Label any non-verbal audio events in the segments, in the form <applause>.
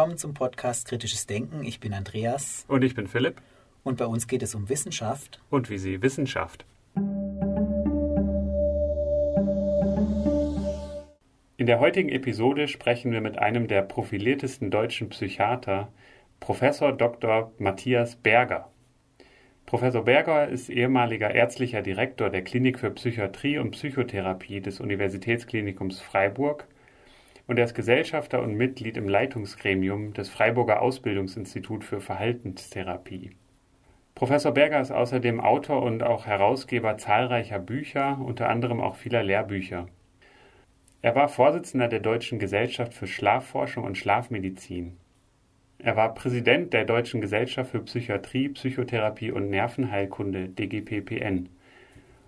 Willkommen zum Podcast Kritisches Denken. Ich bin Andreas. Und ich bin Philipp. Und bei uns geht es um Wissenschaft. Und wie sie Wissenschaft. In der heutigen Episode sprechen wir mit einem der profiliertesten deutschen Psychiater, Professor Dr. Matthias Berger. Professor Berger ist ehemaliger ärztlicher Direktor der Klinik für Psychiatrie und Psychotherapie des Universitätsklinikums Freiburg und er ist Gesellschafter und Mitglied im Leitungsgremium des Freiburger Ausbildungsinstitut für Verhaltenstherapie. Professor Berger ist außerdem Autor und auch Herausgeber zahlreicher Bücher, unter anderem auch vieler Lehrbücher. Er war Vorsitzender der Deutschen Gesellschaft für Schlafforschung und Schlafmedizin. Er war Präsident der Deutschen Gesellschaft für Psychiatrie, Psychotherapie und Nervenheilkunde DGPPN.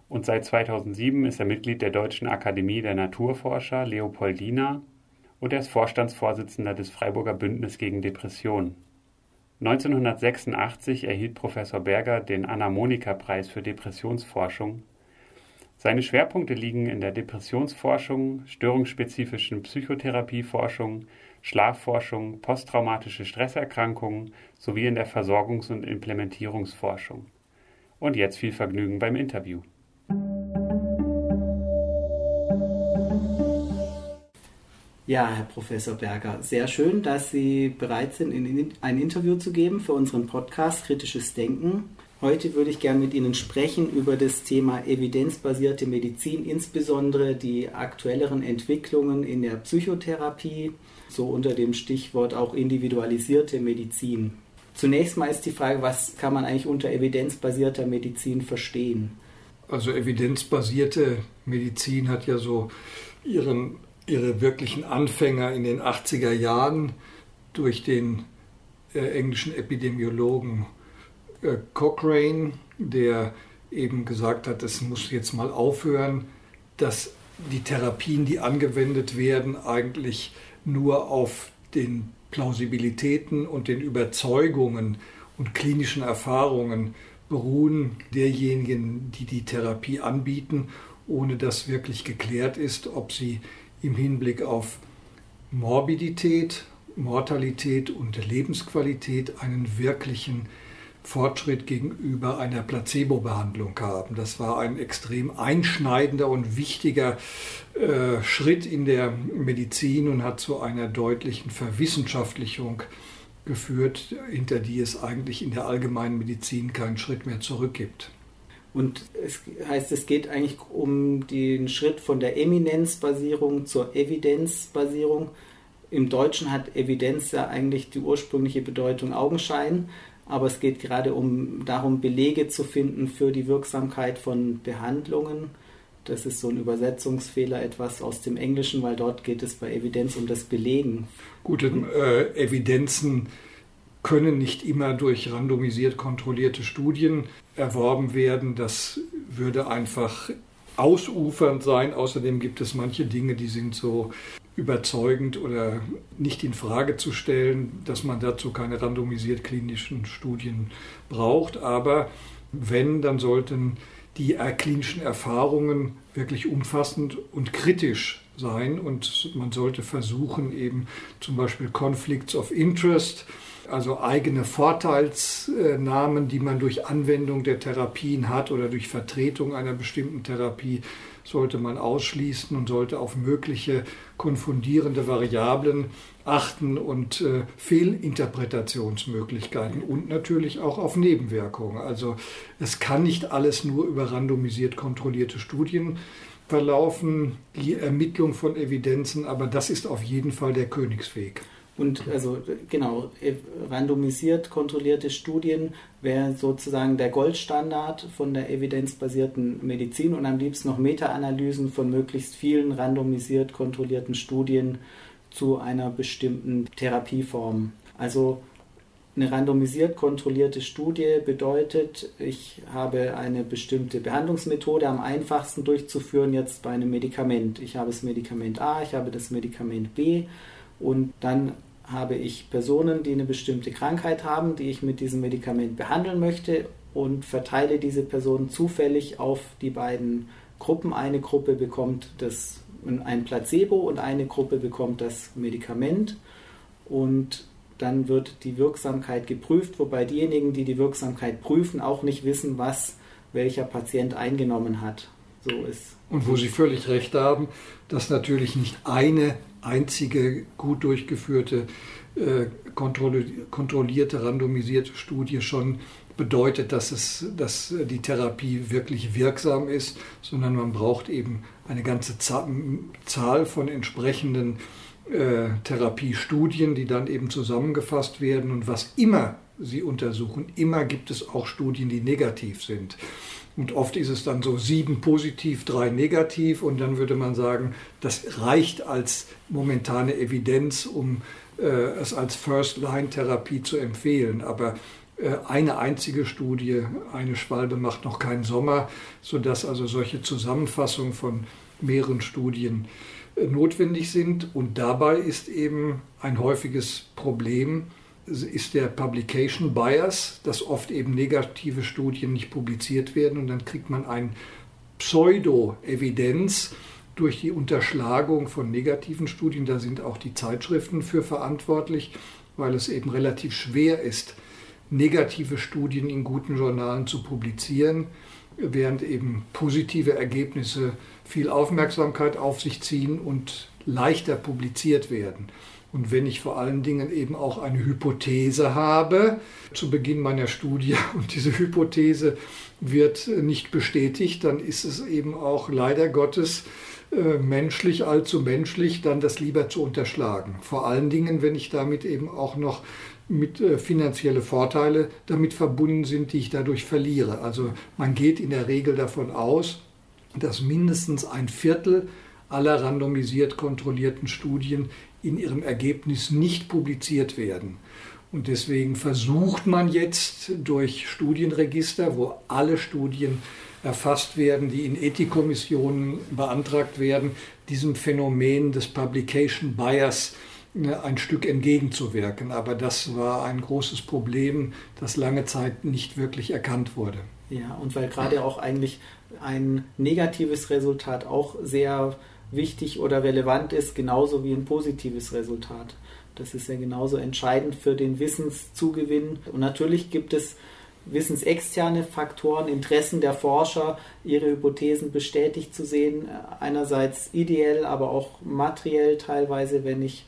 Und seit 2007 ist er Mitglied der Deutschen Akademie der Naturforscher Leopoldina und er ist Vorstandsvorsitzender des Freiburger Bündnis gegen Depressionen. 1986 erhielt Professor Berger den Anna-Monika-Preis für Depressionsforschung. Seine Schwerpunkte liegen in der Depressionsforschung, störungsspezifischen Psychotherapieforschung, Schlafforschung, posttraumatische Stresserkrankungen sowie in der Versorgungs- und Implementierungsforschung. Und jetzt viel Vergnügen beim Interview. Ja, Herr Professor Berger, sehr schön, dass Sie bereit sind, ein Interview zu geben für unseren Podcast Kritisches Denken. Heute würde ich gerne mit Ihnen sprechen über das Thema evidenzbasierte Medizin, insbesondere die aktuelleren Entwicklungen in der Psychotherapie, so unter dem Stichwort auch individualisierte Medizin. Zunächst mal ist die Frage, was kann man eigentlich unter evidenzbasierter Medizin verstehen? Also evidenzbasierte Medizin hat ja so ihren ihre wirklichen Anfänger in den 80er Jahren durch den äh, englischen Epidemiologen äh, Cochrane, der eben gesagt hat, es muss jetzt mal aufhören, dass die Therapien, die angewendet werden, eigentlich nur auf den Plausibilitäten und den Überzeugungen und klinischen Erfahrungen beruhen derjenigen, die die Therapie anbieten, ohne dass wirklich geklärt ist, ob sie im Hinblick auf Morbidität, Mortalität und Lebensqualität einen wirklichen Fortschritt gegenüber einer Placebo-Behandlung haben. Das war ein extrem einschneidender und wichtiger äh, Schritt in der Medizin und hat zu einer deutlichen Verwissenschaftlichung geführt, hinter die es eigentlich in der allgemeinen Medizin keinen Schritt mehr zurück gibt. Und es heißt, es geht eigentlich um den Schritt von der Eminenzbasierung zur Evidenzbasierung. Im Deutschen hat Evidenz ja eigentlich die ursprüngliche Bedeutung Augenschein, aber es geht gerade um darum, Belege zu finden für die Wirksamkeit von Behandlungen. Das ist so ein Übersetzungsfehler etwas aus dem Englischen, weil dort geht es bei Evidenz um das Belegen. Gute äh, Evidenzen können nicht immer durch randomisiert kontrollierte Studien erworben werden. Das würde einfach ausufernd sein. Außerdem gibt es manche Dinge, die sind so überzeugend oder nicht in Frage zu stellen, dass man dazu keine randomisiert klinischen Studien braucht. Aber wenn, dann sollten die klinischen Erfahrungen wirklich umfassend und kritisch sein und man sollte versuchen, eben zum Beispiel Conflicts of Interest, also eigene Vorteilsnamen, die man durch Anwendung der Therapien hat oder durch Vertretung einer bestimmten Therapie, sollte man ausschließen und sollte auf mögliche konfundierende Variablen achten und äh, Fehlinterpretationsmöglichkeiten und natürlich auch auf Nebenwirkungen. Also es kann nicht alles nur über randomisiert kontrollierte Studien verlaufen, die Ermittlung von Evidenzen, aber das ist auf jeden Fall der Königsweg. Und also genau, randomisiert kontrollierte Studien wäre sozusagen der Goldstandard von der evidenzbasierten Medizin und am liebsten noch Meta-Analysen von möglichst vielen randomisiert kontrollierten Studien zu einer bestimmten Therapieform. Also eine randomisiert kontrollierte Studie bedeutet, ich habe eine bestimmte Behandlungsmethode am einfachsten durchzuführen jetzt bei einem Medikament. Ich habe das Medikament A, ich habe das Medikament B und dann habe ich Personen, die eine bestimmte Krankheit haben, die ich mit diesem Medikament behandeln möchte und verteile diese Personen zufällig auf die beiden Gruppen. Eine Gruppe bekommt das, ein Placebo und eine Gruppe bekommt das Medikament. Und dann wird die Wirksamkeit geprüft, wobei diejenigen, die die Wirksamkeit prüfen, auch nicht wissen, was welcher Patient eingenommen hat. So ist. Und wo Sie völlig recht haben, dass natürlich nicht eine einzige gut durchgeführte, äh, kontrollierte, randomisierte Studie schon bedeutet, dass, es, dass die Therapie wirklich wirksam ist, sondern man braucht eben eine ganze Zahl von entsprechenden äh, Therapiestudien, die dann eben zusammengefasst werden. Und was immer sie untersuchen, immer gibt es auch Studien, die negativ sind. Und oft ist es dann so sieben positiv, drei negativ. Und dann würde man sagen, das reicht als momentane Evidenz, um äh, es als First-Line-Therapie zu empfehlen. Aber äh, eine einzige Studie, eine Schwalbe macht noch keinen Sommer, sodass also solche Zusammenfassungen von mehreren Studien notwendig sind. Und dabei ist eben ein häufiges Problem, ist der Publication Bias, dass oft eben negative Studien nicht publiziert werden und dann kriegt man ein Pseudo-Evidenz durch die Unterschlagung von negativen Studien. Da sind auch die Zeitschriften für verantwortlich, weil es eben relativ schwer ist, negative Studien in guten Journalen zu publizieren, während eben positive Ergebnisse viel Aufmerksamkeit auf sich ziehen und leichter publiziert werden. Und wenn ich vor allen Dingen eben auch eine Hypothese habe zu Beginn meiner Studie <laughs> und diese Hypothese wird nicht bestätigt, dann ist es eben auch leider Gottes äh, menschlich, allzu menschlich, dann das lieber zu unterschlagen. Vor allen Dingen, wenn ich damit eben auch noch mit äh, finanzielle Vorteile damit verbunden sind, die ich dadurch verliere. Also man geht in der Regel davon aus, dass mindestens ein Viertel aller randomisiert kontrollierten Studien in ihrem Ergebnis nicht publiziert werden. Und deswegen versucht man jetzt durch Studienregister, wo alle Studien erfasst werden, die in Ethikkommissionen beantragt werden, diesem Phänomen des Publication Bias ne, ein Stück entgegenzuwirken. Aber das war ein großes Problem, das lange Zeit nicht wirklich erkannt wurde. Ja, und weil gerade auch eigentlich ein negatives Resultat auch sehr wichtig oder relevant ist, genauso wie ein positives Resultat. Das ist ja genauso entscheidend für den Wissenszugewinn. Und natürlich gibt es wissensexterne Faktoren, Interessen der Forscher, ihre Hypothesen bestätigt zu sehen. Einerseits ideell, aber auch materiell teilweise, wenn ich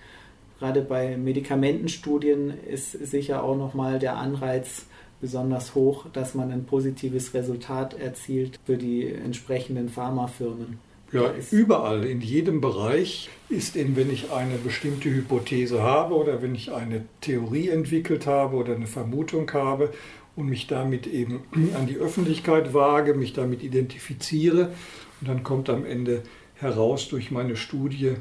gerade bei Medikamentenstudien ist sicher auch nochmal der Anreiz besonders hoch, dass man ein positives Resultat erzielt für die entsprechenden Pharmafirmen. Ja, überall, in jedem Bereich ist eben, wenn ich eine bestimmte Hypothese habe oder wenn ich eine Theorie entwickelt habe oder eine Vermutung habe und mich damit eben <clears throat> an die Öffentlichkeit wage, mich damit identifiziere und dann kommt am Ende heraus durch meine Studie,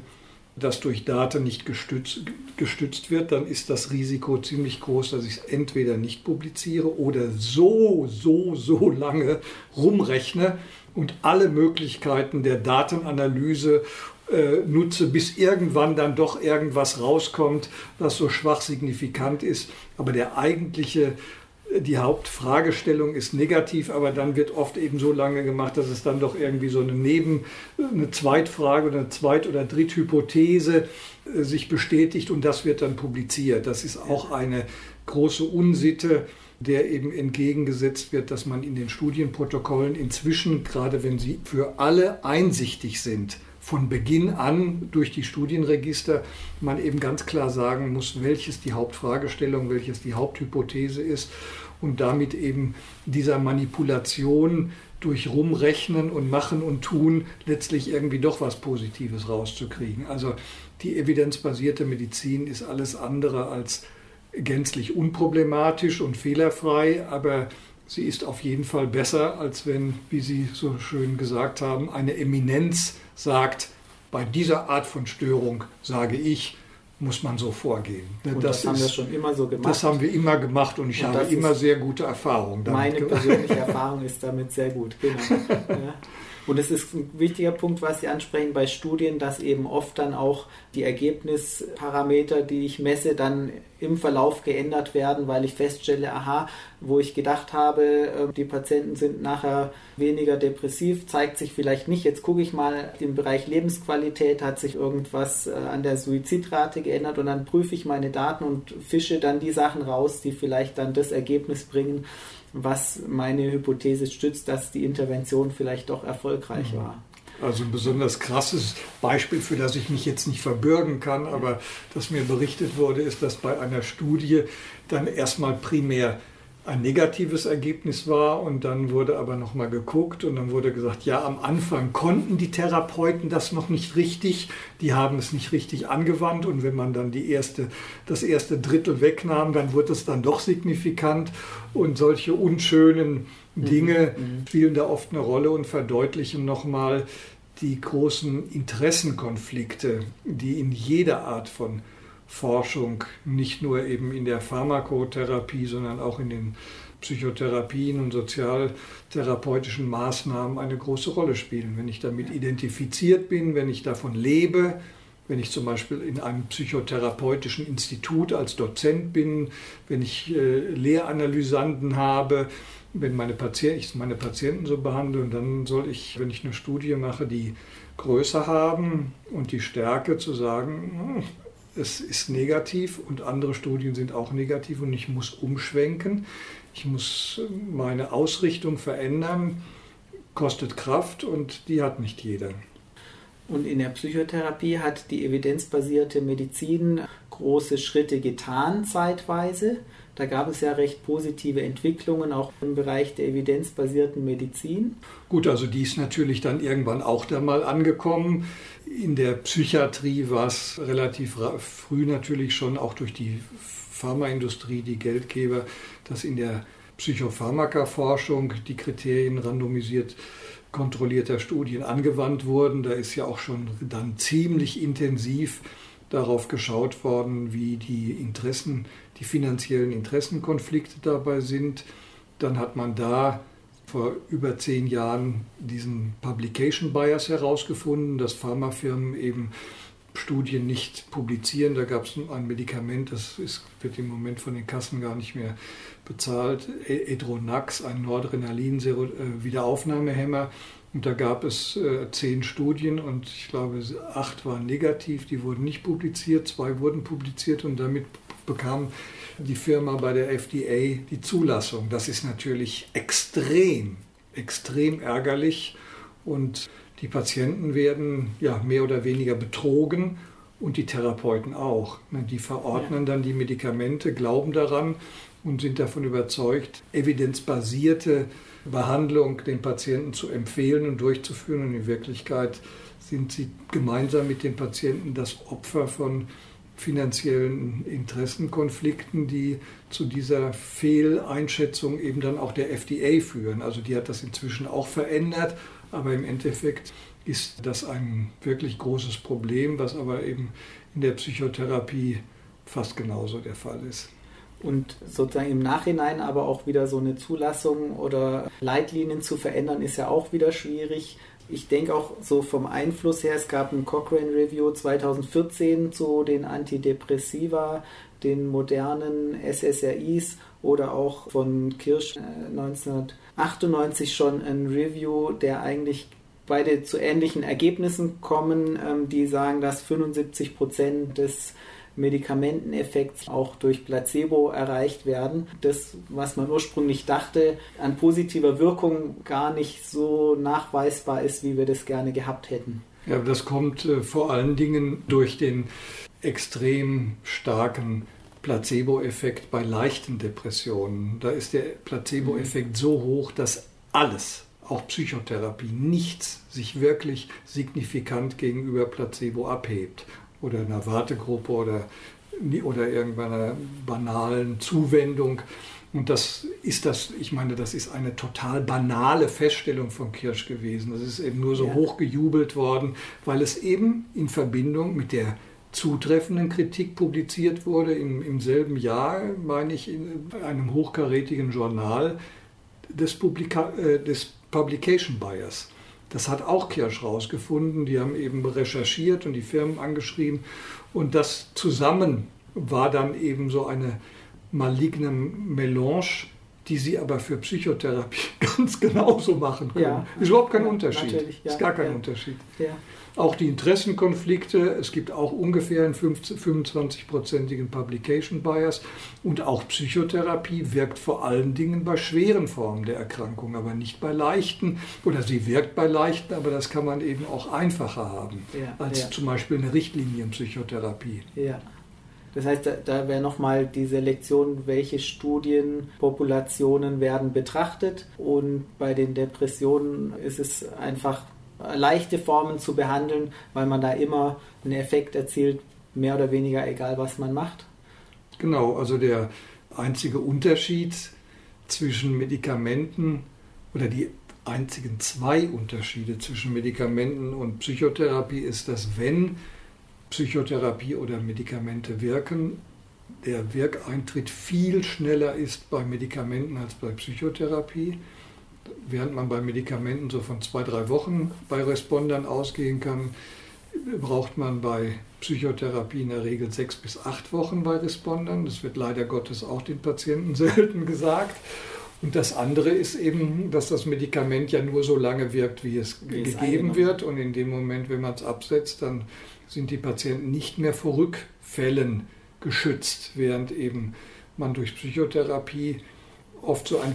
dass durch Daten nicht gestützt, gestützt wird, dann ist das Risiko ziemlich groß, dass ich es entweder nicht publiziere oder so, so, so lange rumrechne, und alle Möglichkeiten der Datenanalyse äh, nutze, bis irgendwann dann doch irgendwas rauskommt, was so schwach signifikant ist. Aber der eigentliche, die Hauptfragestellung ist negativ, aber dann wird oft eben so lange gemacht, dass es dann doch irgendwie so eine Neben-, eine Zweitfrage oder eine Zweit- oder Dritthypothese äh, sich bestätigt und das wird dann publiziert. Das ist auch eine große Unsitte der eben entgegengesetzt wird, dass man in den Studienprotokollen inzwischen, gerade wenn sie für alle einsichtig sind, von Beginn an durch die Studienregister man eben ganz klar sagen muss, welches die Hauptfragestellung, welches die Haupthypothese ist und damit eben dieser Manipulation durch Rumrechnen und Machen und Tun letztlich irgendwie doch was Positives rauszukriegen. Also die evidenzbasierte Medizin ist alles andere als gänzlich unproblematisch und fehlerfrei, aber sie ist auf jeden Fall besser, als wenn, wie Sie so schön gesagt haben, eine Eminenz sagt, bei dieser Art von Störung sage ich, muss man so vorgehen. Und das, das haben ist, wir schon immer so gemacht. Das haben wir immer gemacht und ich und habe immer sehr gute Erfahrungen damit Meine persönliche Erfahrung ist damit sehr gut. Genau. <laughs> Ja. Und es ist ein wichtiger Punkt, was Sie ansprechen bei Studien, dass eben oft dann auch die Ergebnisparameter, die ich messe, dann im Verlauf geändert werden, weil ich feststelle, aha, wo ich gedacht habe, äh, die Patienten sind nachher weniger depressiv, zeigt sich vielleicht nicht. Jetzt gucke ich mal im Bereich Lebensqualität, hat sich irgendwas äh, an der Suizidrate geändert und dann prüfe ich meine Daten und fische dann die Sachen raus, die vielleicht dann das Ergebnis bringen, was meine Hypothese stützt, dass die Intervention vielleicht doch erfolgreich mhm. war. Also ein besonders krasses Beispiel, für das ich mich jetzt nicht verbürgen kann, aber das mir berichtet wurde, ist, dass bei einer Studie dann erstmal primär ein negatives Ergebnis war und dann wurde aber nochmal geguckt und dann wurde gesagt, ja, am Anfang konnten die Therapeuten das noch nicht richtig, die haben es nicht richtig angewandt und wenn man dann die erste, das erste Drittel wegnahm, dann wurde es dann doch signifikant und solche unschönen mhm, Dinge mhm. spielen da oft eine Rolle und verdeutlichen nochmal die großen Interessenkonflikte, die in jeder Art von Forschung, nicht nur eben in der Pharmakotherapie, sondern auch in den Psychotherapien und sozialtherapeutischen Maßnahmen eine große Rolle spielen. Wenn ich damit identifiziert bin, wenn ich davon lebe, wenn ich zum Beispiel in einem psychotherapeutischen Institut als Dozent bin, wenn ich äh, Lehranalysanten habe, wenn meine Patienten, ich meine Patienten so behandle, und dann soll ich, wenn ich eine Studie mache, die Größe haben und die Stärke zu sagen, hm, es ist negativ und andere Studien sind auch negativ und ich muss umschwenken. Ich muss meine Ausrichtung verändern, kostet Kraft und die hat nicht jeder. Und in der Psychotherapie hat die evidenzbasierte Medizin große Schritte getan zeitweise. Da gab es ja recht positive Entwicklungen auch im Bereich der evidenzbasierten Medizin. Gut, also die ist natürlich dann irgendwann auch da mal angekommen. In der Psychiatrie war es relativ früh natürlich schon auch durch die Pharmaindustrie, die Geldgeber, dass in der Psychopharmaka-Forschung die Kriterien randomisiert kontrollierter Studien angewandt wurden. Da ist ja auch schon dann ziemlich intensiv darauf geschaut worden, wie die Interessen, die finanziellen Interessenkonflikte dabei sind. Dann hat man da vor über zehn Jahren diesen Publication Bias herausgefunden, dass Pharmafirmen eben Studien nicht publizieren. Da gab es ein Medikament, das ist, wird im Moment von den Kassen gar nicht mehr bezahlt, Edronax, ein Noradrenalin-Wiederaufnahmehemmer. Und da gab es äh, zehn Studien und ich glaube, acht waren negativ, die wurden nicht publiziert, zwei wurden publiziert und damit bekam die Firma bei der FDA die Zulassung. Das ist natürlich extrem, extrem ärgerlich und die Patienten werden ja mehr oder weniger betrogen und die Therapeuten auch. Die verordnen dann die Medikamente, glauben daran und sind davon überzeugt, evidenzbasierte Behandlung den Patienten zu empfehlen und durchzuführen. Und in Wirklichkeit sind sie gemeinsam mit den Patienten das Opfer von finanziellen Interessenkonflikten, die zu dieser Fehleinschätzung eben dann auch der FDA führen. Also die hat das inzwischen auch verändert, aber im Endeffekt ist das ein wirklich großes Problem, was aber eben in der Psychotherapie fast genauso der Fall ist. Und sozusagen im Nachhinein aber auch wieder so eine Zulassung oder Leitlinien zu verändern, ist ja auch wieder schwierig. Ich denke auch so vom Einfluss her, es gab ein Cochrane Review 2014 zu den Antidepressiva, den modernen SSRIs oder auch von Kirsch 1998 äh, schon ein Review, der eigentlich beide zu ähnlichen Ergebnissen kommen, ähm, die sagen, dass 75 Prozent des Medikamenteneffekts auch durch Placebo erreicht werden. Das, was man ursprünglich dachte, an positiver Wirkung gar nicht so nachweisbar ist, wie wir das gerne gehabt hätten. Ja, das kommt äh, vor allen Dingen durch den extrem starken Placebo-Effekt bei leichten Depressionen. Da ist der Placebo-Effekt so hoch, dass alles, auch Psychotherapie, nichts sich wirklich signifikant gegenüber Placebo abhebt oder einer Wartegruppe oder, oder irgendeiner banalen Zuwendung. Und das ist das, ich meine, das ist eine total banale Feststellung von Kirsch gewesen. Das ist eben nur so ja. hoch gejubelt worden, weil es eben in Verbindung mit der zutreffenden Kritik publiziert wurde, im, im selben Jahr, meine ich, in einem hochkarätigen Journal des, Publika äh, des Publication Bias. Das hat auch Kirsch rausgefunden. Die haben eben recherchiert und die Firmen angeschrieben. Und das zusammen war dann eben so eine maligne Melange, die sie aber für Psychotherapie <laughs> ganz genauso machen können. Ja. Ist überhaupt kein Unterschied. Ja, ist gar kein ja. Unterschied. Auch die Interessenkonflikte, es gibt auch ungefähr einen 25-prozentigen Publication Bias und auch Psychotherapie wirkt vor allen Dingen bei schweren Formen der Erkrankung, aber nicht bei leichten oder sie wirkt bei leichten, aber das kann man eben auch einfacher haben als zum Beispiel eine Richtlinienpsychotherapie. Ja. Das heißt, da, da wäre nochmal die Selektion, welche Studienpopulationen werden betrachtet. Und bei den Depressionen ist es einfach leichte Formen zu behandeln, weil man da immer einen Effekt erzielt, mehr oder weniger egal, was man macht. Genau, also der einzige Unterschied zwischen Medikamenten oder die einzigen zwei Unterschiede zwischen Medikamenten und Psychotherapie ist, dass wenn Psychotherapie oder Medikamente wirken, der Wirkeintritt viel schneller ist bei Medikamenten als bei Psychotherapie. Während man bei Medikamenten so von zwei, drei Wochen bei Respondern ausgehen kann, braucht man bei Psychotherapie in der Regel sechs bis acht Wochen bei Respondern. Das wird leider Gottes auch den Patienten <laughs> selten gesagt. Und das andere ist eben, dass das Medikament ja nur so lange wirkt, wie es wie gegeben wird. Und in dem Moment, wenn man es absetzt, dann sind die Patienten nicht mehr vor Rückfällen geschützt, während eben man durch Psychotherapie oft so einen,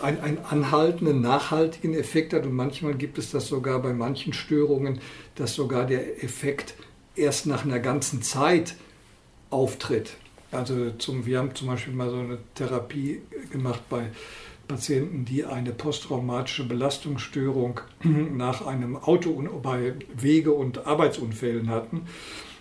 einen, einen anhaltenden, nachhaltigen Effekt hat. Und manchmal gibt es das sogar bei manchen Störungen, dass sogar der Effekt erst nach einer ganzen Zeit auftritt. Also zum, wir haben zum Beispiel mal so eine Therapie gemacht bei Patienten, die eine posttraumatische Belastungsstörung <clears throat> nach einem Auto bei Wege- und Arbeitsunfällen hatten,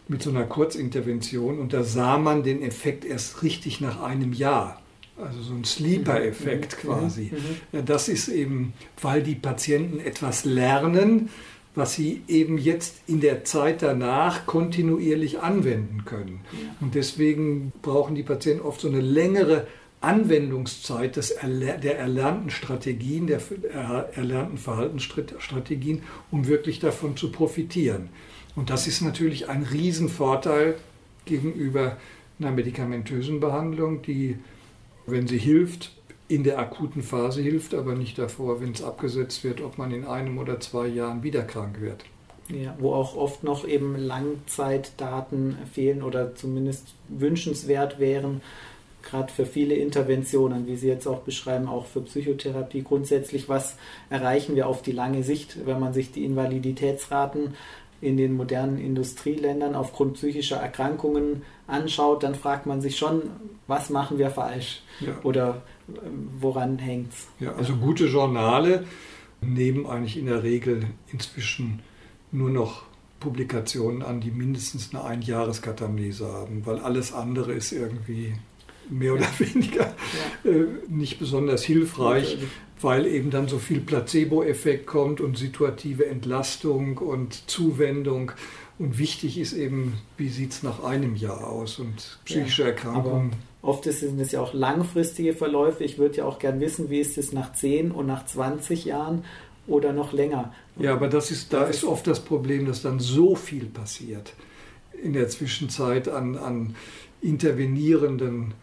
mit so einer Kurzintervention. Und da sah man den Effekt erst richtig nach einem Jahr. Also so ein Sleeper-Effekt mhm. quasi. Mhm. Das ist eben, weil die Patienten etwas lernen, was sie eben jetzt in der Zeit danach kontinuierlich anwenden können. Und deswegen brauchen die Patienten oft so eine längere Anwendungszeit des der erlernten Strategien, der erlernten Verhaltensstrategien, um wirklich davon zu profitieren. Und das ist natürlich ein Riesenvorteil gegenüber einer medikamentösen Behandlung, die, wenn sie hilft, in der akuten Phase hilft, aber nicht davor, wenn es abgesetzt wird, ob man in einem oder zwei Jahren wieder krank wird. Ja, wo auch oft noch eben Langzeitdaten fehlen oder zumindest wünschenswert wären, gerade für viele Interventionen, wie Sie jetzt auch beschreiben, auch für Psychotherapie grundsätzlich, was erreichen wir auf die lange Sicht, wenn man sich die Invaliditätsraten in den modernen Industrieländern aufgrund psychischer Erkrankungen anschaut, dann fragt man sich schon, was machen wir falsch ja. oder ähm, woran hängt es? Ja, also gute Journale nehmen eigentlich in der Regel inzwischen nur noch Publikationen an, die mindestens eine Einjahreskatamnese haben, weil alles andere ist irgendwie mehr oder weniger ja. äh, nicht besonders hilfreich, weil eben dann so viel Placebo-Effekt kommt und situative Entlastung und Zuwendung. Und wichtig ist eben, wie sieht es nach einem Jahr aus und psychische ja, Erkrankungen. Oft sind es ja auch langfristige Verläufe. Ich würde ja auch gern wissen, wie ist es nach 10 und nach 20 Jahren oder noch länger. Ja, aber das ist, da ist oft das Problem, dass dann so viel passiert in der Zwischenzeit an, an intervenierenden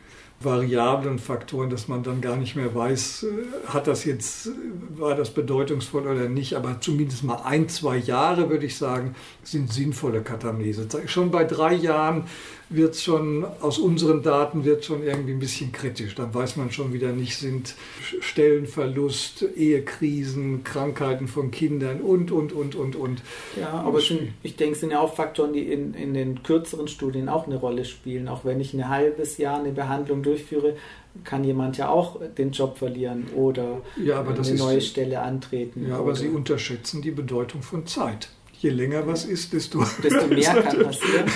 variablen Faktoren, dass man dann gar nicht mehr weiß, äh, hat das jetzt, war das bedeutungsvoll oder nicht. Aber zumindest mal ein, zwei Jahre, würde ich sagen, sind sinnvolle Katamnese. Schon bei drei Jahren wird schon, aus unseren Daten wird schon irgendwie ein bisschen kritisch. Dann weiß man schon wieder nicht, sind Stellenverlust, Ehekrisen, Krankheiten von Kindern und, und, und, und, und. Ja, aber sind, ich denke, es sind ja auch Faktoren, die in, in den kürzeren Studien auch eine Rolle spielen. Auch wenn ich ein halbes Jahr eine Behandlung durchführe, kann jemand ja auch den Job verlieren oder ja, eine neue ist, Stelle antreten. Ja, aber. Sie unterschätzen die Bedeutung von Zeit je länger was ist, desto, <laughs> desto mehr <laughs> kann passieren.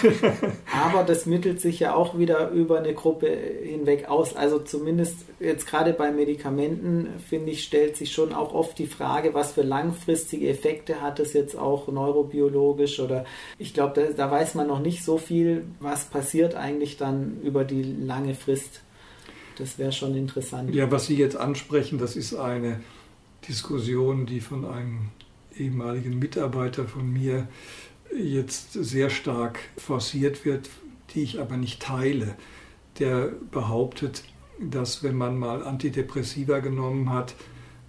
Aber das mittelt sich ja auch wieder über eine Gruppe hinweg aus. Also zumindest jetzt gerade bei Medikamenten, finde ich, stellt sich schon auch oft die Frage, was für langfristige Effekte hat es jetzt auch neurobiologisch oder ich glaube, da, da weiß man noch nicht so viel, was passiert eigentlich dann über die lange Frist. Das wäre schon interessant. Ja, was Sie jetzt ansprechen, das ist eine Diskussion, die von einem ehemaligen Mitarbeiter von mir jetzt sehr stark forciert wird, die ich aber nicht teile. Der behauptet, dass wenn man mal Antidepressiva genommen hat,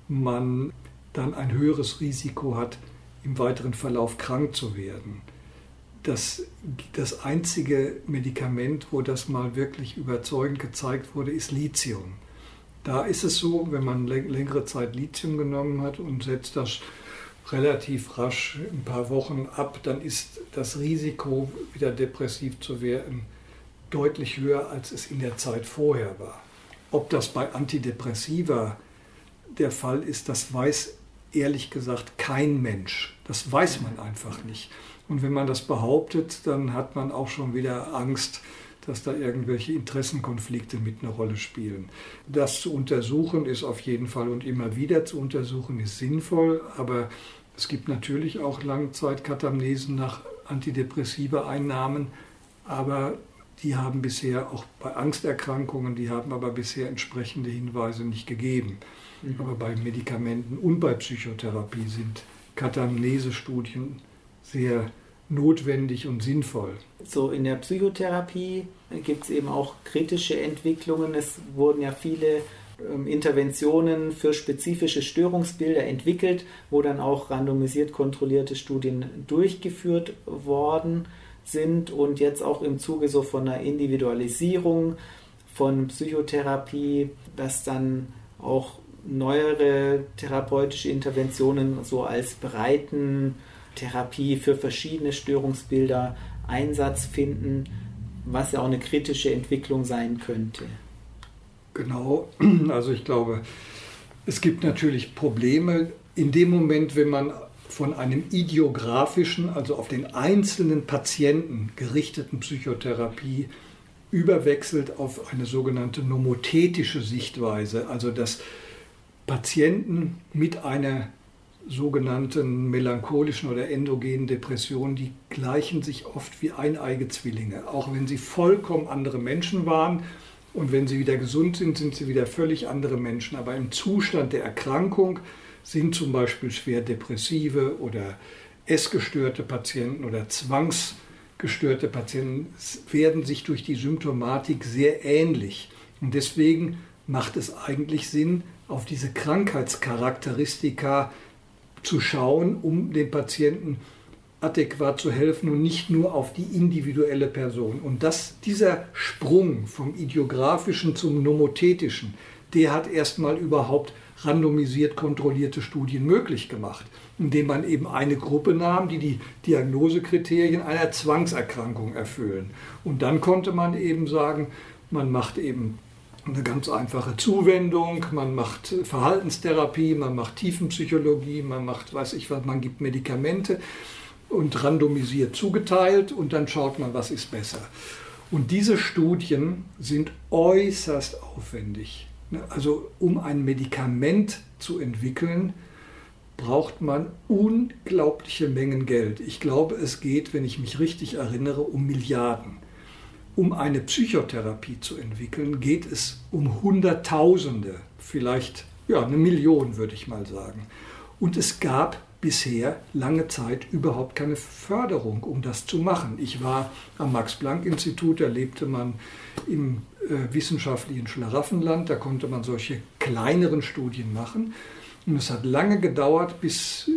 man dann ein höheres Risiko hat, im weiteren Verlauf krank zu werden. Das, das einzige Medikament, wo das mal wirklich überzeugend gezeigt wurde, ist Lithium. Da ist es so, wenn man längere Zeit Lithium genommen hat und setzt das relativ rasch ein paar Wochen ab, dann ist das Risiko, wieder depressiv zu werden, deutlich höher, als es in der Zeit vorher war. Ob das bei Antidepressiva der Fall ist, das weiß ehrlich gesagt kein Mensch. Das weiß man einfach nicht. Und wenn man das behauptet, dann hat man auch schon wieder Angst, dass da irgendwelche Interessenkonflikte mit einer Rolle spielen. Das zu untersuchen ist auf jeden Fall und immer wieder zu untersuchen ist sinnvoll, aber es gibt natürlich auch Langzeitkatamnesen nach antidepressiva Einnahmen, aber die haben bisher auch bei Angsterkrankungen, die haben aber bisher entsprechende Hinweise nicht gegeben. Mhm. Aber bei Medikamenten und bei Psychotherapie sind Katamnesestudien sehr notwendig und sinnvoll. So in der Psychotherapie gibt es eben auch kritische Entwicklungen. Es wurden ja viele ähm, Interventionen für spezifische Störungsbilder entwickelt, wo dann auch randomisiert kontrollierte Studien durchgeführt worden sind und jetzt auch im Zuge so von einer Individualisierung von Psychotherapie, dass dann auch neuere therapeutische Interventionen so als breiten Therapie für verschiedene Störungsbilder Einsatz finden, was ja auch eine kritische Entwicklung sein könnte. Genau, <clears throat> also ich glaube, es gibt natürlich Probleme in dem Moment, wenn man von einem ideografischen, also auf den einzelnen Patienten gerichteten Psychotherapie überwechselt auf eine sogenannte nomothetische Sichtweise, also dass Patienten mit einer sogenannten melancholischen oder endogenen Depression, die gleichen sich oft wie eineige Zwillinge, auch wenn sie vollkommen andere Menschen waren und wenn sie wieder gesund sind, sind sie wieder völlig andere Menschen. Aber im Zustand der Erkrankung sind zum Beispiel schwer depressive oder essgestörte Patienten oder zwangsgestörte Patienten werden sich durch die Symptomatik sehr ähnlich. Und deswegen macht es eigentlich Sinn, auf diese Krankheitscharakteristika zu schauen, um den Patienten adäquat zu helfen und nicht nur auf die individuelle Person. Und das, dieser Sprung vom Ideografischen zum Nomothetischen, der hat erstmal überhaupt randomisiert kontrollierte Studien möglich gemacht, indem man eben eine Gruppe nahm, die die Diagnosekriterien einer Zwangserkrankung erfüllen. Und dann konnte man eben sagen, man macht eben eine ganz einfache Zuwendung, man macht Verhaltenstherapie, man macht Tiefenpsychologie, man macht, weiß ich was, man gibt Medikamente und randomisiert zugeteilt und dann schaut man, was ist besser. Und diese Studien sind äußerst aufwendig. Ne, also um ein Medikament zu entwickeln, braucht man unglaubliche Mengen Geld. Ich glaube, es geht, wenn ich mich richtig erinnere, um Milliarden. Um eine Psychotherapie zu entwickeln, geht es um Hunderttausende, vielleicht ja, eine Million würde ich mal sagen. Und es gab bisher lange Zeit überhaupt keine Förderung, um das zu machen. Ich war am Max-Planck-Institut, da lebte man im äh, wissenschaftlichen Schlaraffenland, da konnte man solche kleineren Studien machen. Und es hat lange gedauert, bis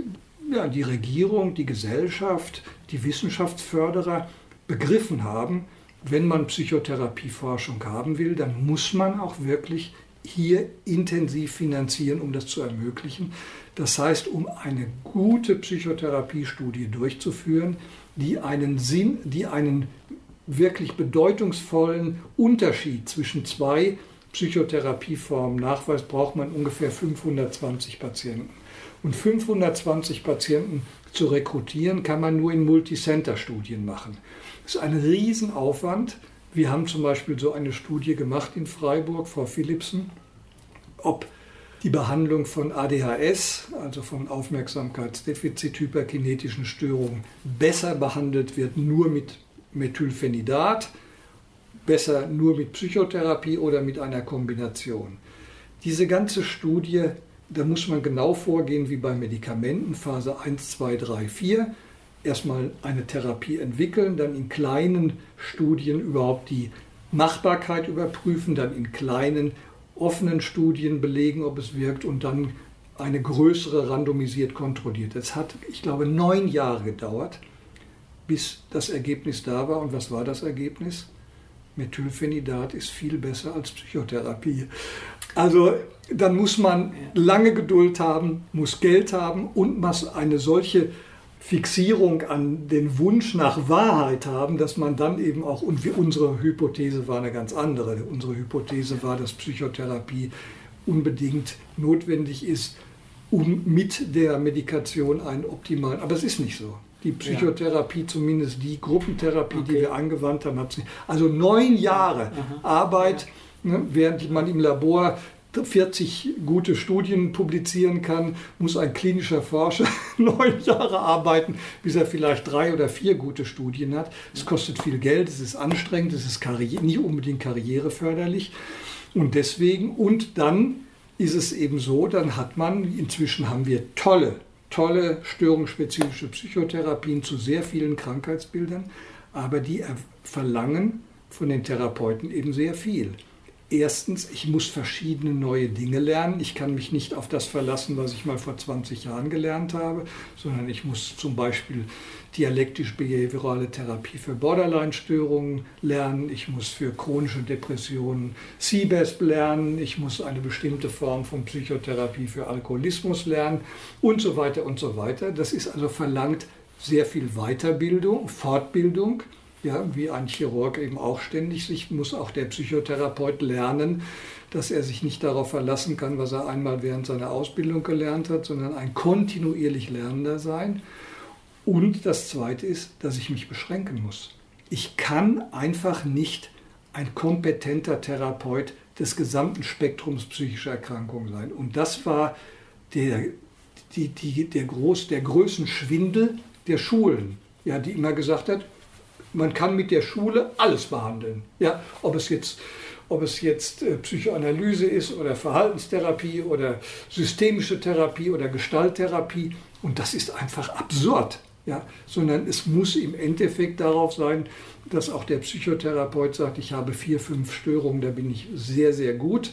ja, die Regierung, die Gesellschaft, die Wissenschaftsförderer begriffen haben, wenn man Psychotherapieforschung haben will, dann muss man auch wirklich hier intensiv finanzieren, um das zu ermöglichen. Das heißt, um eine gute Psychotherapiestudie durchzuführen, die einen Sinn, die einen wirklich bedeutungsvollen Unterschied zwischen zwei Psychotherapieformen nachweist, braucht man ungefähr 520 Patienten. Und 520 Patienten zu rekrutieren, kann man nur in Multicenter-Studien machen. Ist ein Riesenaufwand. Wir haben zum Beispiel so eine Studie gemacht in Freiburg, Frau Philipsen, ob die Behandlung von ADHS, also von Aufmerksamkeitsdefizit-hyperkinetischen Störungen, besser behandelt wird, nur mit Methylphenidat, besser nur mit Psychotherapie oder mit einer Kombination. Diese ganze Studie da muss man genau vorgehen wie bei Medikamenten, Phase 1, 2, 3, 4. Erstmal eine Therapie entwickeln, dann in kleinen Studien überhaupt die Machbarkeit überprüfen, dann in kleinen offenen Studien belegen, ob es wirkt und dann eine größere randomisiert kontrolliert. Es hat, ich glaube, neun Jahre gedauert, bis das Ergebnis da war. Und was war das Ergebnis? Methylphenidat ist viel besser als Psychotherapie. Also dann muss man lange Geduld haben, muss Geld haben und muss eine solche Fixierung an den Wunsch nach Wahrheit haben, dass man dann eben auch, und unsere Hypothese war eine ganz andere. Unsere Hypothese war, dass Psychotherapie unbedingt notwendig ist, um mit der Medikation einen optimalen, aber es ist nicht so. Die Psychotherapie, ja. zumindest die Gruppentherapie, okay. die wir angewandt haben. Also neun Jahre Aha. Arbeit, ne, während man im Labor 40 gute Studien publizieren kann, muss ein klinischer Forscher <laughs> neun Jahre arbeiten, bis er vielleicht drei oder vier gute Studien hat. Es kostet viel Geld, es ist anstrengend, es ist nicht unbedingt karriereförderlich. Und deswegen, und dann ist es eben so, dann hat man, inzwischen haben wir tolle, tolle störungsspezifische Psychotherapien zu sehr vielen Krankheitsbildern, aber die verlangen von den Therapeuten eben sehr viel. Erstens, ich muss verschiedene neue Dinge lernen. Ich kann mich nicht auf das verlassen, was ich mal vor 20 Jahren gelernt habe, sondern ich muss zum Beispiel dialektisch-behaviorale Therapie für Borderline-Störungen lernen. Ich muss für chronische Depressionen CBESP lernen. Ich muss eine bestimmte Form von Psychotherapie für Alkoholismus lernen und so weiter und so weiter. Das ist also verlangt sehr viel Weiterbildung, Fortbildung ja, wie ein Chirurg eben auch ständig sich, muss auch der Psychotherapeut lernen, dass er sich nicht darauf verlassen kann, was er einmal während seiner Ausbildung gelernt hat, sondern ein kontinuierlich Lernender sein. Und das Zweite ist, dass ich mich beschränken muss. Ich kann einfach nicht ein kompetenter Therapeut des gesamten Spektrums psychischer Erkrankungen sein. Und das war der, die, die, der, Groß, der Größenschwindel der Schulen, ja, die immer gesagt hat, man kann mit der Schule alles behandeln. Ja, ob es jetzt, ob es jetzt äh, Psychoanalyse ist oder Verhaltenstherapie oder systemische Therapie oder Gestalttherapie. Und das ist einfach absurd. Ja, sondern es muss im Endeffekt darauf sein, dass auch der Psychotherapeut sagt, ich habe vier, fünf Störungen, da bin ich sehr, sehr gut,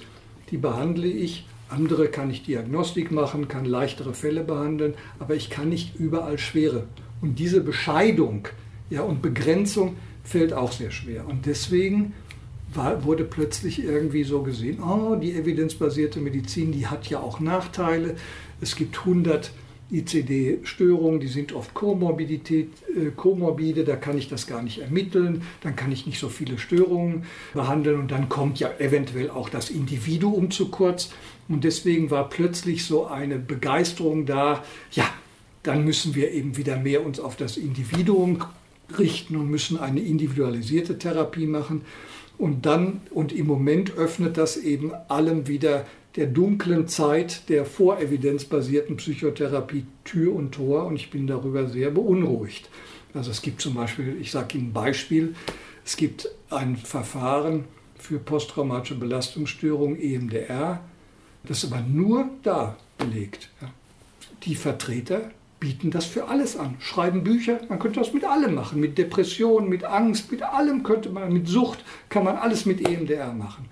die behandle ich. Andere kann ich Diagnostik machen, kann leichtere Fälle behandeln, aber ich kann nicht überall schwere. Und diese Bescheidung, ja, und Begrenzung fällt auch sehr schwer. Und deswegen war, wurde plötzlich irgendwie so gesehen, oh, die evidenzbasierte Medizin, die hat ja auch Nachteile. Es gibt 100 ICD-Störungen, die sind oft Komorbidität, äh, komorbide, da kann ich das gar nicht ermitteln, dann kann ich nicht so viele Störungen behandeln und dann kommt ja eventuell auch das Individuum zu kurz. Und deswegen war plötzlich so eine Begeisterung da, ja, dann müssen wir eben wieder mehr uns auf das Individuum richten und müssen eine individualisierte Therapie machen. Und dann, und im Moment öffnet das eben allem wieder der dunklen Zeit der vorevidenzbasierten Psychotherapie Tür und Tor und ich bin darüber sehr beunruhigt. Also es gibt zum Beispiel, ich sage Ihnen ein Beispiel, es gibt ein Verfahren für posttraumatische Belastungsstörung EMDR, das aber nur da belegt. Die Vertreter bieten das für alles an. Schreiben Bücher, man könnte das mit allem machen. Mit Depressionen, mit Angst, mit allem könnte man, mit Sucht kann man alles mit EMDR machen.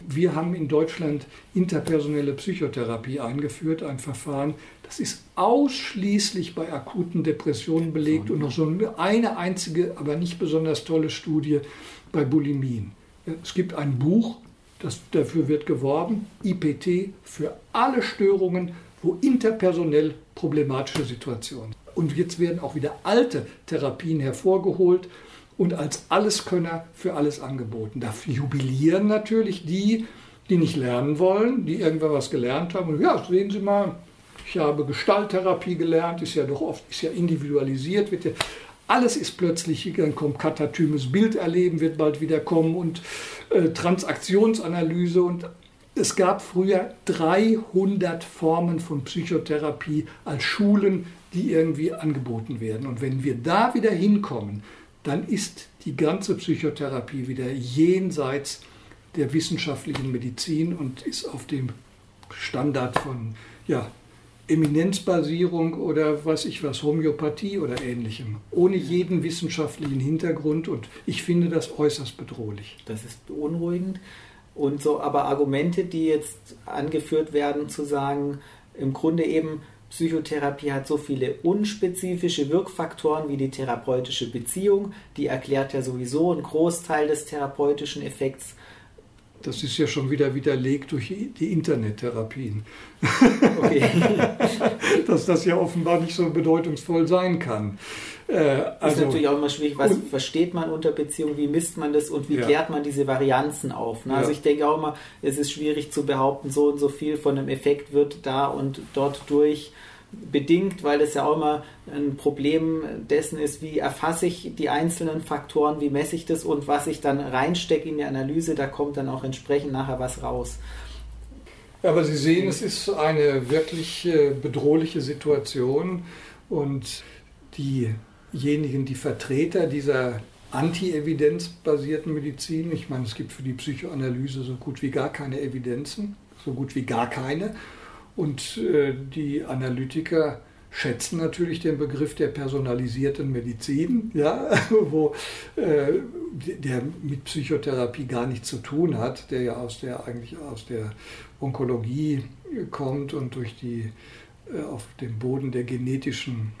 Wir haben in Deutschland interpersonelle Psychotherapie eingeführt, ein Verfahren, das ist ausschließlich bei akuten Depressionen belegt und noch so eine einzige, aber nicht besonders tolle Studie bei Bulimien. Es gibt ein Buch, das, dafür wird geworben, IPT für alle Störungen wo interpersonell problematische Situationen. Und jetzt werden auch wieder alte Therapien hervorgeholt und als Alleskönner für alles angeboten. Da jubilieren natürlich die, die nicht lernen wollen, die irgendwann was gelernt haben. Ja, sehen Sie mal, ich habe Gestalttherapie gelernt, ist ja doch oft ist ja individualisiert, wird ja, alles ist plötzlich, dann kommt katatymes Bilderleben, wird bald wieder kommen und äh, Transaktionsanalyse und es gab früher 300 Formen von Psychotherapie als Schulen, die irgendwie angeboten werden. Und wenn wir da wieder hinkommen, dann ist die ganze Psychotherapie wieder jenseits der wissenschaftlichen Medizin und ist auf dem Standard von ja, Eminenzbasierung oder was ich was, Homöopathie oder ähnlichem, ohne jeden wissenschaftlichen Hintergrund und ich finde das äußerst bedrohlich. Das ist beunruhigend. Und so, aber Argumente, die jetzt angeführt werden, zu sagen, im Grunde eben, Psychotherapie hat so viele unspezifische Wirkfaktoren wie die therapeutische Beziehung, die erklärt ja sowieso einen Großteil des therapeutischen Effekts. Das ist ja schon wieder widerlegt durch die Internettherapien. Okay. <laughs> Dass das ja offenbar nicht so bedeutungsvoll sein kann. Äh, also, ist natürlich auch immer schwierig, was und, versteht man unter Beziehung, wie misst man das und wie ja. klärt man diese Varianzen auf. Ne? Also ja. ich denke auch immer, es ist schwierig zu behaupten, so und so viel von einem Effekt wird da und dort durch bedingt, weil es ja auch immer ein Problem dessen ist, wie erfasse ich die einzelnen Faktoren, wie messe ich das und was ich dann reinstecke in die Analyse, da kommt dann auch entsprechend nachher was raus. Aber Sie sehen, es ist eine wirklich äh, bedrohliche Situation und diejenigen, die Vertreter dieser anti-evidenzbasierten Medizin, ich meine, es gibt für die Psychoanalyse so gut wie gar keine Evidenzen, so gut wie gar keine. Und äh, die Analytiker schätzen natürlich den Begriff der personalisierten Medizin, ja, <laughs> wo äh, der mit Psychotherapie gar nichts zu tun hat, der ja aus der eigentlich aus der Onkologie kommt und durch die äh, auf dem Boden der genetischen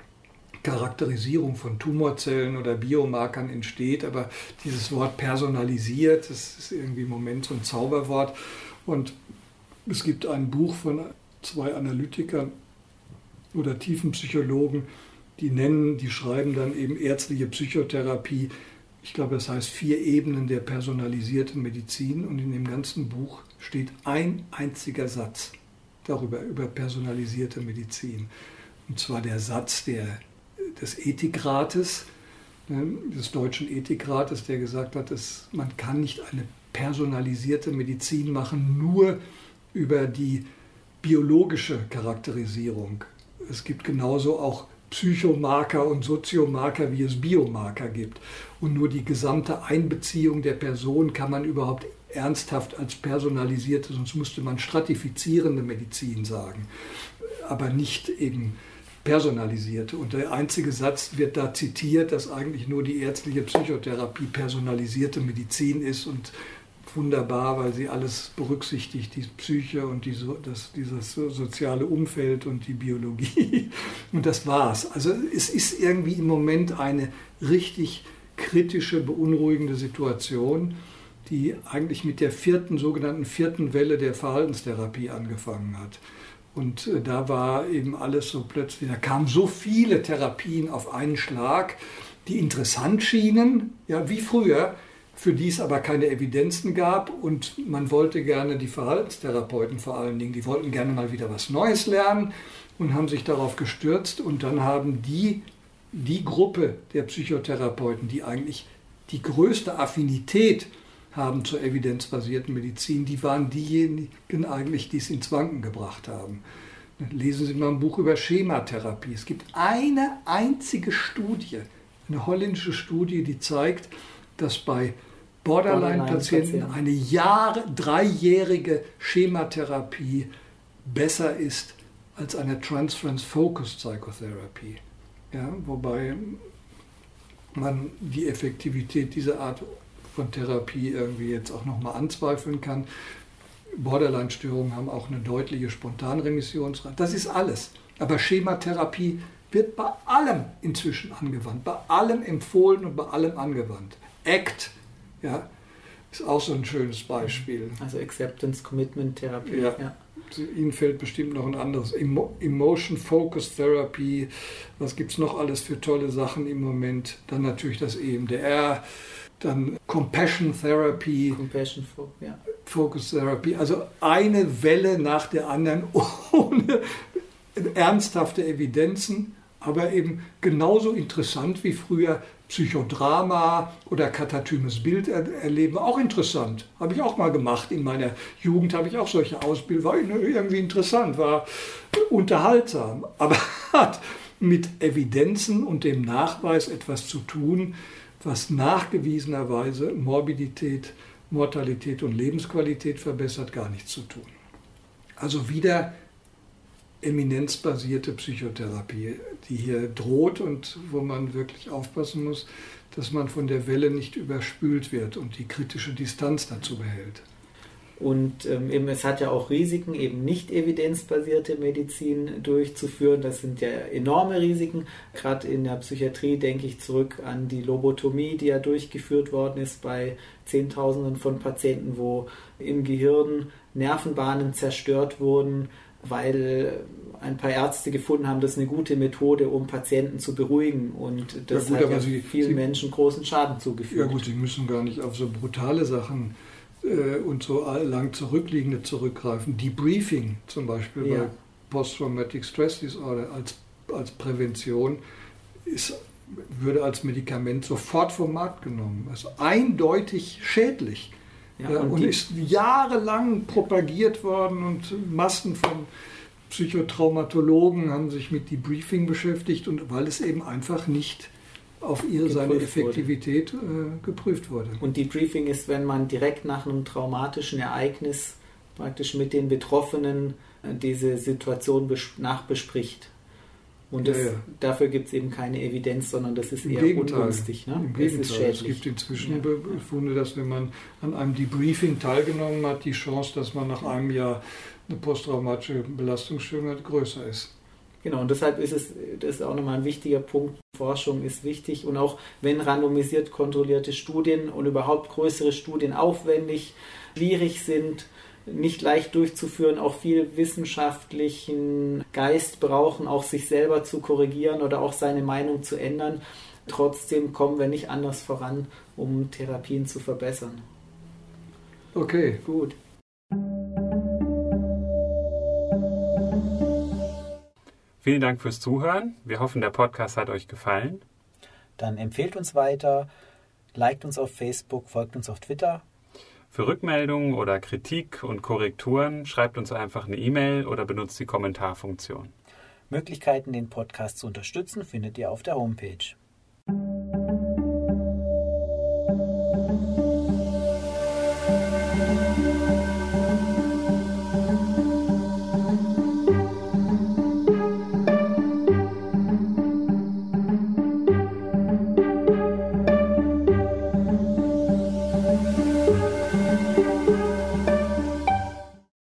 Charakterisierung von Tumorzellen oder Biomarkern entsteht. Aber dieses Wort personalisiert, das ist irgendwie im Moment so ein Zauberwort. Und es gibt ein Buch von zwei Analytikern oder Tiefenpsychologen, die nennen, die schreiben dann eben ärztliche Psychotherapie. Ich glaube, das heißt vier Ebenen der personalisierten Medizin und in dem ganzen Buch steht ein einziger Satz darüber, über personalisierte Medizin. Und zwar der Satz der, des Ethikrates, ne, des deutschen Ethikrates, der gesagt hat, dass man kann nicht eine personalisierte Medizin machen, nur über die biologische Charakterisierung. Es gibt genauso auch Psychomarker und Soziomarker, wie es Biomarker gibt. Und nur die gesamte Einbeziehung der Person kann man überhaupt ernsthaft als personalisierte, sonst müsste man stratifizierende Medizin sagen, aber nicht eben personalisierte. Und der einzige Satz wird da zitiert, dass eigentlich nur die ärztliche Psychotherapie personalisierte Medizin ist und wunderbar, weil sie alles berücksichtigt, die Psyche und die, das, dieses soziale Umfeld und die Biologie. <laughs> Und das war's. Also es ist irgendwie im Moment eine richtig kritische, beunruhigende Situation, die eigentlich mit der vierten, sogenannten vierten Welle der Verhaltenstherapie angefangen hat. Und äh, da war eben alles so plötzlich, da kamen so viele Therapien auf einen Schlag, die interessant schienen, ja, wie früher, für die es aber keine Evidenzen gab. Und man wollte gerne die Verhaltenstherapeuten vor allen Dingen, die wollten gerne mal wieder was Neues lernen und haben sich darauf gestürzt. Und dann haben die, die Gruppe der Psychotherapeuten, die eigentlich die größte Affinität haben zur evidenzbasierten Medizin, die waren diejenigen eigentlich, die es ins Wanken gebracht haben. Lesen Sie mal ein Buch über Schematherapie. Es gibt eine einzige Studie, eine holländische Studie, die zeigt, dass bei Borderline-Patienten Borderline eine Jahre, dreijährige Schematherapie besser ist als eine Transference-Focused Psychotherapy. Ja, wobei man die Effektivität dieser Art von Therapie irgendwie jetzt auch nochmal anzweifeln kann. Borderline-Störungen haben auch eine deutliche Spontanremissionsrate. Das ist alles. Aber Schematherapie wird bei allem inzwischen angewandt, bei allem empfohlen und bei allem angewandt. ACT, ja, ist auch so ein schönes Beispiel. Also Acceptance Commitment Therapie. Ja. ja. Ihnen fällt bestimmt noch ein anderes. Emotion Focus Therapy. Was gibt es noch alles für tolle Sachen im Moment? Dann natürlich das EMDR. Dann Compassion Therapy. Compassion ja. Focus Therapy. Also eine Welle nach der anderen <laughs> ohne ernsthafte Evidenzen, aber eben genauso interessant wie früher Psychodrama oder katatymes Bild erleben, auch interessant. Habe ich auch mal gemacht. In meiner Jugend habe ich auch solche Ausbildungen. War irgendwie interessant, war unterhaltsam, aber <laughs> hat mit Evidenzen und dem Nachweis etwas zu tun, was nachgewiesenerweise Morbidität, Mortalität und Lebensqualität verbessert, gar nichts zu tun. Also wieder eminenzbasierte Psychotherapie, die hier droht und wo man wirklich aufpassen muss, dass man von der Welle nicht überspült wird und die kritische Distanz dazu behält. Und ähm, eben, es hat ja auch Risiken, eben nicht evidenzbasierte Medizin durchzuführen. Das sind ja enorme Risiken. Gerade in der Psychiatrie denke ich zurück an die Lobotomie, die ja durchgeführt worden ist bei Zehntausenden von Patienten, wo im Gehirn Nervenbahnen zerstört wurden, weil ein paar Ärzte gefunden haben, das ist eine gute Methode, um Patienten zu beruhigen. Und das ja gut, hat ja Sie, vielen Sie, Menschen großen Schaden zugefügt. Ja gut, Sie müssen gar nicht auf so brutale Sachen äh, und so lang zurückliegende zurückgreifen. Debriefing zum Beispiel ja. bei Post-Traumatic Stress Disorder als, als Prävention ist, würde als Medikament sofort vom Markt genommen. Ist eindeutig schädlich. Ja, und, und ist jahrelang propagiert worden und Massen von Psychotraumatologen haben sich mit Debriefing beschäftigt und weil es eben einfach nicht auf ihre, seine Effektivität äh, geprüft wurde. Und Debriefing ist, wenn man direkt nach einem traumatischen Ereignis praktisch mit den Betroffenen äh, diese Situation nachbespricht. Und das, ja, ja. dafür gibt es eben keine Evidenz, sondern das ist Im eher Gegenteil. ungünstig. Ne? Im Gegenteil. Es gibt inzwischen ja. Befunde, dass wenn man an einem Debriefing teilgenommen hat, die Chance, dass man nach einem Jahr eine posttraumatische Belastungsstörung hat, größer ist. Genau, und deshalb ist es das ist auch nochmal ein wichtiger Punkt. Forschung ist wichtig und auch wenn randomisiert kontrollierte Studien und überhaupt größere Studien aufwendig, schwierig sind, nicht leicht durchzuführen, auch viel wissenschaftlichen Geist brauchen, auch sich selber zu korrigieren oder auch seine Meinung zu ändern. Trotzdem kommen wir nicht anders voran, um Therapien zu verbessern. Okay, gut. Vielen Dank fürs Zuhören. Wir hoffen, der Podcast hat euch gefallen. Dann empfehlt uns weiter, liked uns auf Facebook, folgt uns auf Twitter. Für Rückmeldungen oder Kritik und Korrekturen schreibt uns einfach eine E-Mail oder benutzt die Kommentarfunktion. Möglichkeiten, den Podcast zu unterstützen, findet ihr auf der Homepage.